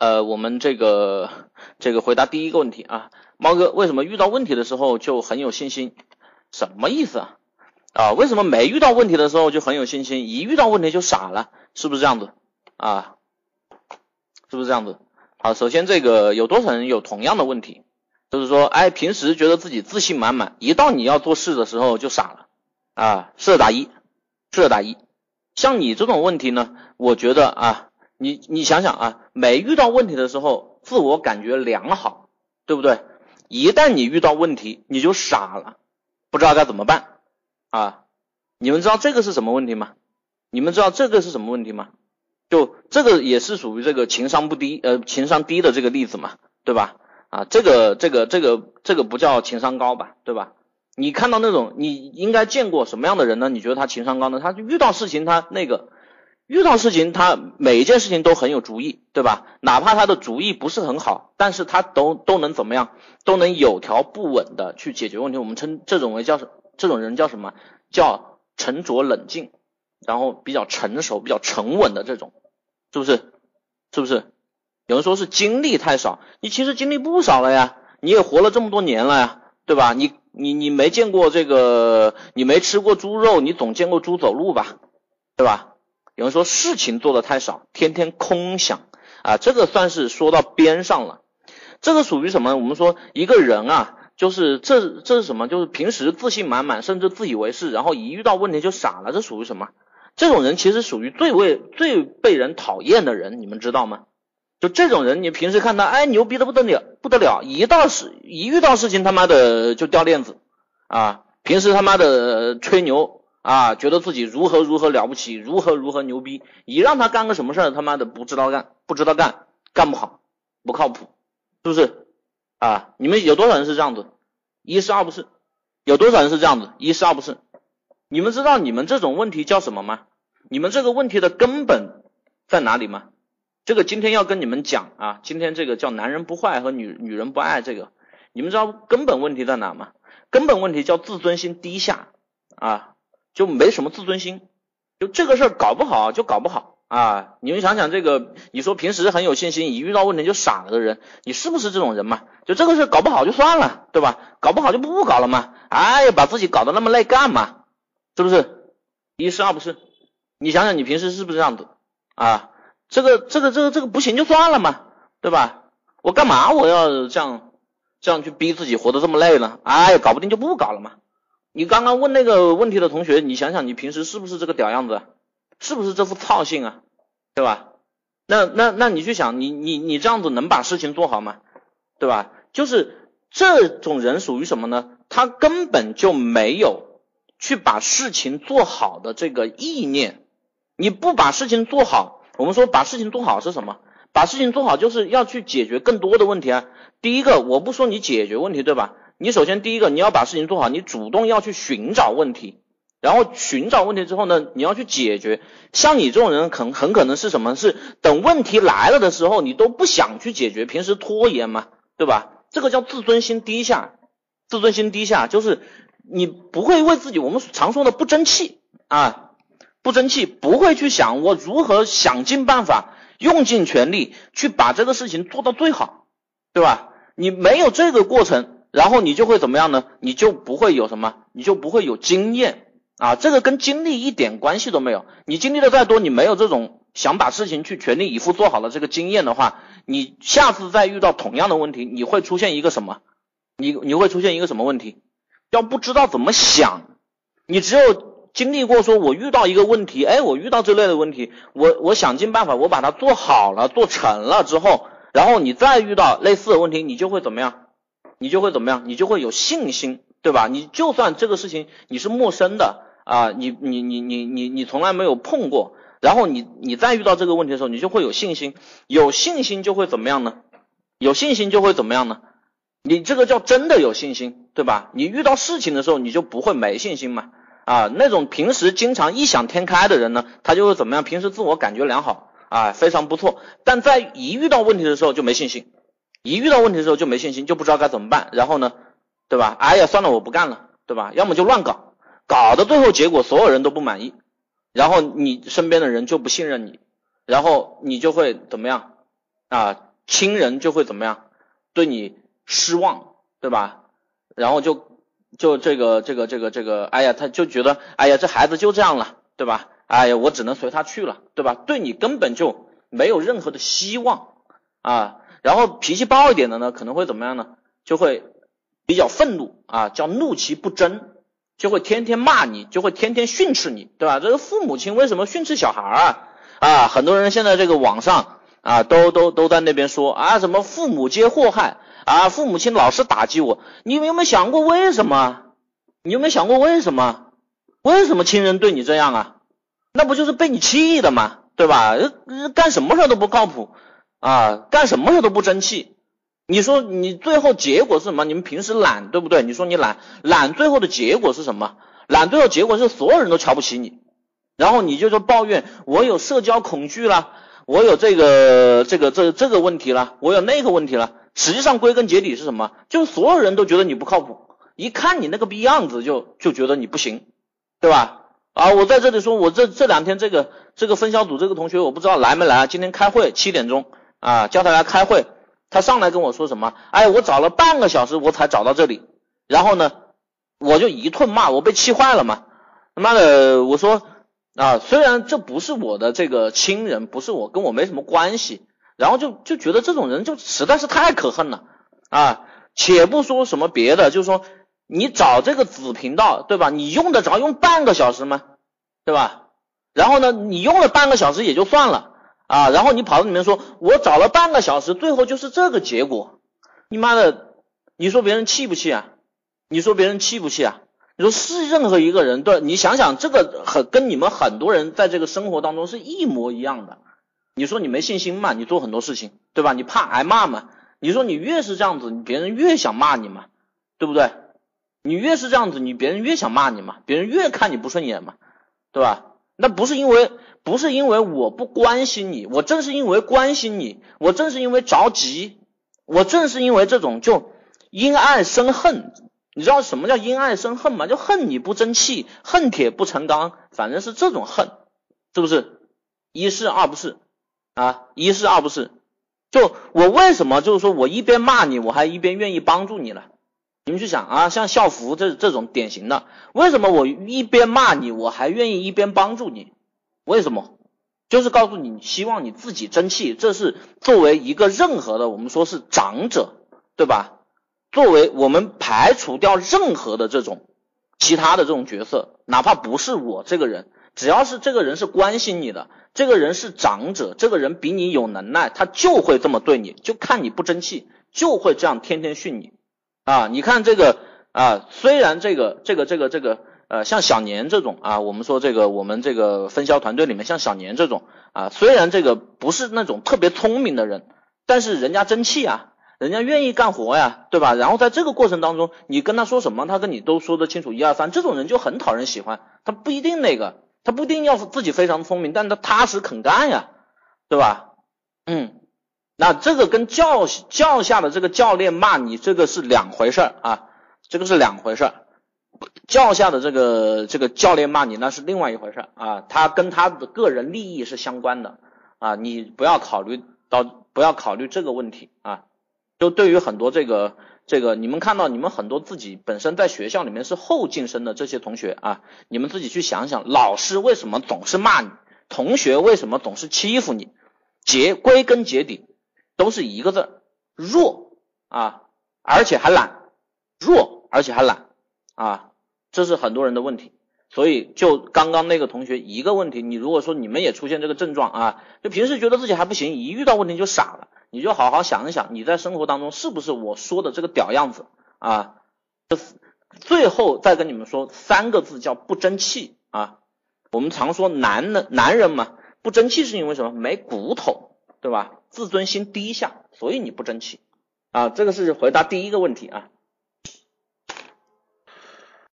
呃，我们这个这个回答第一个问题啊，猫哥为什么遇到问题的时候就很有信心？什么意思啊？啊，为什么没遇到问题的时候就很有信心，一遇到问题就傻了？是不是这样子啊？是不是这样子？好，首先这个有多少人有同样的问题？就是说，哎，平时觉得自己自信满满，一到你要做事的时候就傻了啊？是的打一，是的打一。像你这种问题呢，我觉得啊，你你想想啊，没遇到问题的时候，自我感觉良好，对不对？一旦你遇到问题，你就傻了，不知道该怎么办啊？你们知道这个是什么问题吗？你们知道这个是什么问题吗？就这个也是属于这个情商不低，呃，情商低的这个例子嘛，对吧？啊，这个这个这个这个不叫情商高吧，对吧？你看到那种，你应该见过什么样的人呢？你觉得他情商高呢？他遇到事情他那个，遇到事情他每一件事情都很有主意，对吧？哪怕他的主意不是很好，但是他都都能怎么样？都能有条不紊的去解决问题。我们称这种为叫什？这种人叫什么？叫沉着冷静，然后比较成熟、比较沉稳的这种，是不是？是不是？有人说是经历太少，你其实经历不少了呀，你也活了这么多年了呀，对吧？你你你没见过这个，你没吃过猪肉，你总见过猪走路吧，对吧？有人说事情做的太少，天天空想啊，这个算是说到边上了。这个属于什么？我们说一个人啊，就是这这是什么？就是平时自信满满，甚至自以为是，然后一遇到问题就傻了，这属于什么？这种人其实属于最为最被人讨厌的人，你们知道吗？就这种人，你平时看他，哎，牛逼的不得了，不得了，一到事一遇到事情，他妈的就掉链子啊！平时他妈的吹牛啊，觉得自己如何如何了不起，如何如何牛逼，你让他干个什么事儿，他妈的不知道干，不知道干，干不好，不靠谱，是不是啊？你们有多少人是这样子？一是二不是？有多少人是这样子？一是二不是？你们知道你们这种问题叫什么吗？你们这个问题的根本在哪里吗？这个今天要跟你们讲啊，今天这个叫男人不坏和女女人不爱这个，你们知道根本问题在哪吗？根本问题叫自尊心低下啊，就没什么自尊心，就这个事儿搞不好就搞不好啊。你们想想这个，你说平时很有信心，一遇到问题就傻了的人，你是不是这种人嘛？就这个事儿搞不好就算了，对吧？搞不好就不不搞了嘛。哎呀，把自己搞得那么累干嘛？是不是？一是二不是？你想想你平时是不是这样子啊？这个这个这个这个不行就算了嘛，对吧？我干嘛我要这样这样去逼自己活得这么累呢？哎，搞不定就不搞了嘛。你刚刚问那个问题的同学，你想想你平时是不是这个屌样子？是不是这副操性啊？对吧？那那那你去想，你你你这样子能把事情做好吗？对吧？就是这种人属于什么呢？他根本就没有去把事情做好的这个意念。你不把事情做好。我们说把事情做好是什么？把事情做好就是要去解决更多的问题啊。第一个，我不说你解决问题，对吧？你首先第一个你要把事情做好，你主动要去寻找问题，然后寻找问题之后呢，你要去解决。像你这种人，很很可能是什么？是等问题来了的时候，你都不想去解决，平时拖延嘛，对吧？这个叫自尊心低下。自尊心低下就是你不会为自己，我们常说的不争气啊。不争气，不会去想我如何想尽办法，用尽全力去把这个事情做到最好，对吧？你没有这个过程，然后你就会怎么样呢？你就不会有什么，你就不会有经验啊！这个跟经历一点关系都没有。你经历的再多，你没有这种想把事情去全力以赴做好的这个经验的话，你下次再遇到同样的问题，你会出现一个什么？你你会出现一个什么问题？要不知道怎么想，你只有。经历过说，我遇到一个问题，哎，我遇到这类的问题，我我想尽办法，我把它做好了，做成了之后，然后你再遇到类似的问题，你就会怎么样？你就会怎么样？你就会有信心，对吧？你就算这个事情你是陌生的啊，你你你你你你从来没有碰过，然后你你再遇到这个问题的时候，你就会有信心，有信心就会怎么样呢？有信心就会怎么样呢？你这个叫真的有信心，对吧？你遇到事情的时候，你就不会没信心嘛。啊，那种平时经常异想天开的人呢，他就会怎么样？平时自我感觉良好啊，非常不错。但在一遇到问题的时候就没信心，一遇到问题的时候就没信心，就不知道该怎么办。然后呢，对吧？哎呀，算了，我不干了，对吧？要么就乱搞，搞的最后结果所有人都不满意，然后你身边的人就不信任你，然后你就会怎么样啊？亲人就会怎么样，对你失望，对吧？然后就就这个这个这个这个，哎呀，他就觉得，哎呀，这孩子就这样了，对吧？哎呀，我只能随他去了，对吧？对你根本就没有任何的希望啊。然后脾气暴一点的呢，可能会怎么样呢？就会比较愤怒啊，叫怒其不争，就会天天骂你，就会天天训斥你，对吧？这个父母亲为什么训斥小孩啊？啊，很多人现在这个网上啊，都都都在那边说啊，什么父母皆祸害啊，父母亲老是打击我，你有没有想过为什么？你有没有想过为什么？为什么亲人对你这样啊？那不就是被你气的吗？对吧？干什么事都不靠谱啊，干什么事都不争气。你说你最后结果是什么？你们平时懒，对不对？你说你懒，懒最后的结果是什么？懒最后结果是所有人都瞧不起你。然后你就说抱怨我有社交恐惧了，我有这个这个这这个问题了，我有那个问题了。实际上归根结底是什么？就所有人都觉得你不靠谱，一看你那个逼样子就就觉得你不行，对吧？啊，我在这里说，我这这两天这个这个分销组这个同学我不知道来没来，今天开会七点钟啊，叫他来开会，他上来跟我说什么？哎，我找了半个小时我才找到这里，然后呢，我就一顿骂，我被气坏了嘛，他妈的，我说。啊，虽然这不是我的这个亲人，不是我跟我没什么关系，然后就就觉得这种人就实在是太可恨了啊！且不说什么别的，就是说你找这个子频道，对吧？你用得着用半个小时吗？对吧？然后呢，你用了半个小时也就算了啊，然后你跑到里面说，我找了半个小时，最后就是这个结果，你妈的，你说别人气不气啊？你说别人气不气啊？你说是任何一个人对，你想想这个很跟你们很多人在这个生活当中是一模一样的。你说你没信心嘛？你做很多事情，对吧？你怕挨骂嘛？你说你越是这样子，别人越想骂你嘛，对不对？你越是这样子，你别人越想骂你嘛，别人越看你不顺眼嘛，对吧？那不是因为不是因为我不关心你，我正是因为关心你，我正是因为着急，我正是因为这种就因爱生恨。你知道什么叫因爱生恨吗？就恨你不争气，恨铁不成钢，反正是这种恨，是不是？一是二不是啊，一是二不是。就我为什么就是说我一边骂你，我还一边愿意帮助你呢？你们去想啊，像校服这这种典型的，为什么我一边骂你，我还愿意一边帮助你？为什么？就是告诉你，希望你自己争气，这是作为一个任何的我们说是长者，对吧？作为我们排除掉任何的这种其他的这种角色，哪怕不是我这个人，只要是这个人是关心你的，这个人是长者，这个人比你有能耐，他就会这么对你，就看你不争气，就会这样天天训你啊！你看这个啊，虽然这个这个这个这个呃，像小年这种啊，我们说这个我们这个分销团队里面像小年这种啊，虽然这个不是那种特别聪明的人，但是人家争气啊。人家愿意干活呀，对吧？然后在这个过程当中，你跟他说什么，他跟你都说得清楚，一二三，这种人就很讨人喜欢。他不一定那个，他不一定要自己非常聪明，但他踏实肯干呀，对吧？嗯，那这个跟教教下的这个教练骂你，这个是两回事儿啊，这个是两回事儿。教下的这个这个教练骂你，那是另外一回事啊，他跟他的个人利益是相关的。啊，你不要考虑到，不要考虑这个问题。啊。就对于很多这个这个，你们看到你们很多自己本身在学校里面是后进生的这些同学啊，你们自己去想想，老师为什么总是骂你，同学为什么总是欺负你，结归根结底都是一个字弱。啊，而且还懒，弱而且还懒。啊，这是很多人的问题。所以就刚刚那个同学一个问题，你如果说你们也出现这个症状啊，就平时觉得自己还不行，一遇到问题就傻了。你就好好想一想，你在生活当中是不是我说的这个屌样子啊？最后再跟你们说三个字，叫不争气啊。我们常说男的男人嘛，不争气是因为什么？没骨头，对吧？自尊心低下，所以你不争气啊。这个是回答第一个问题啊。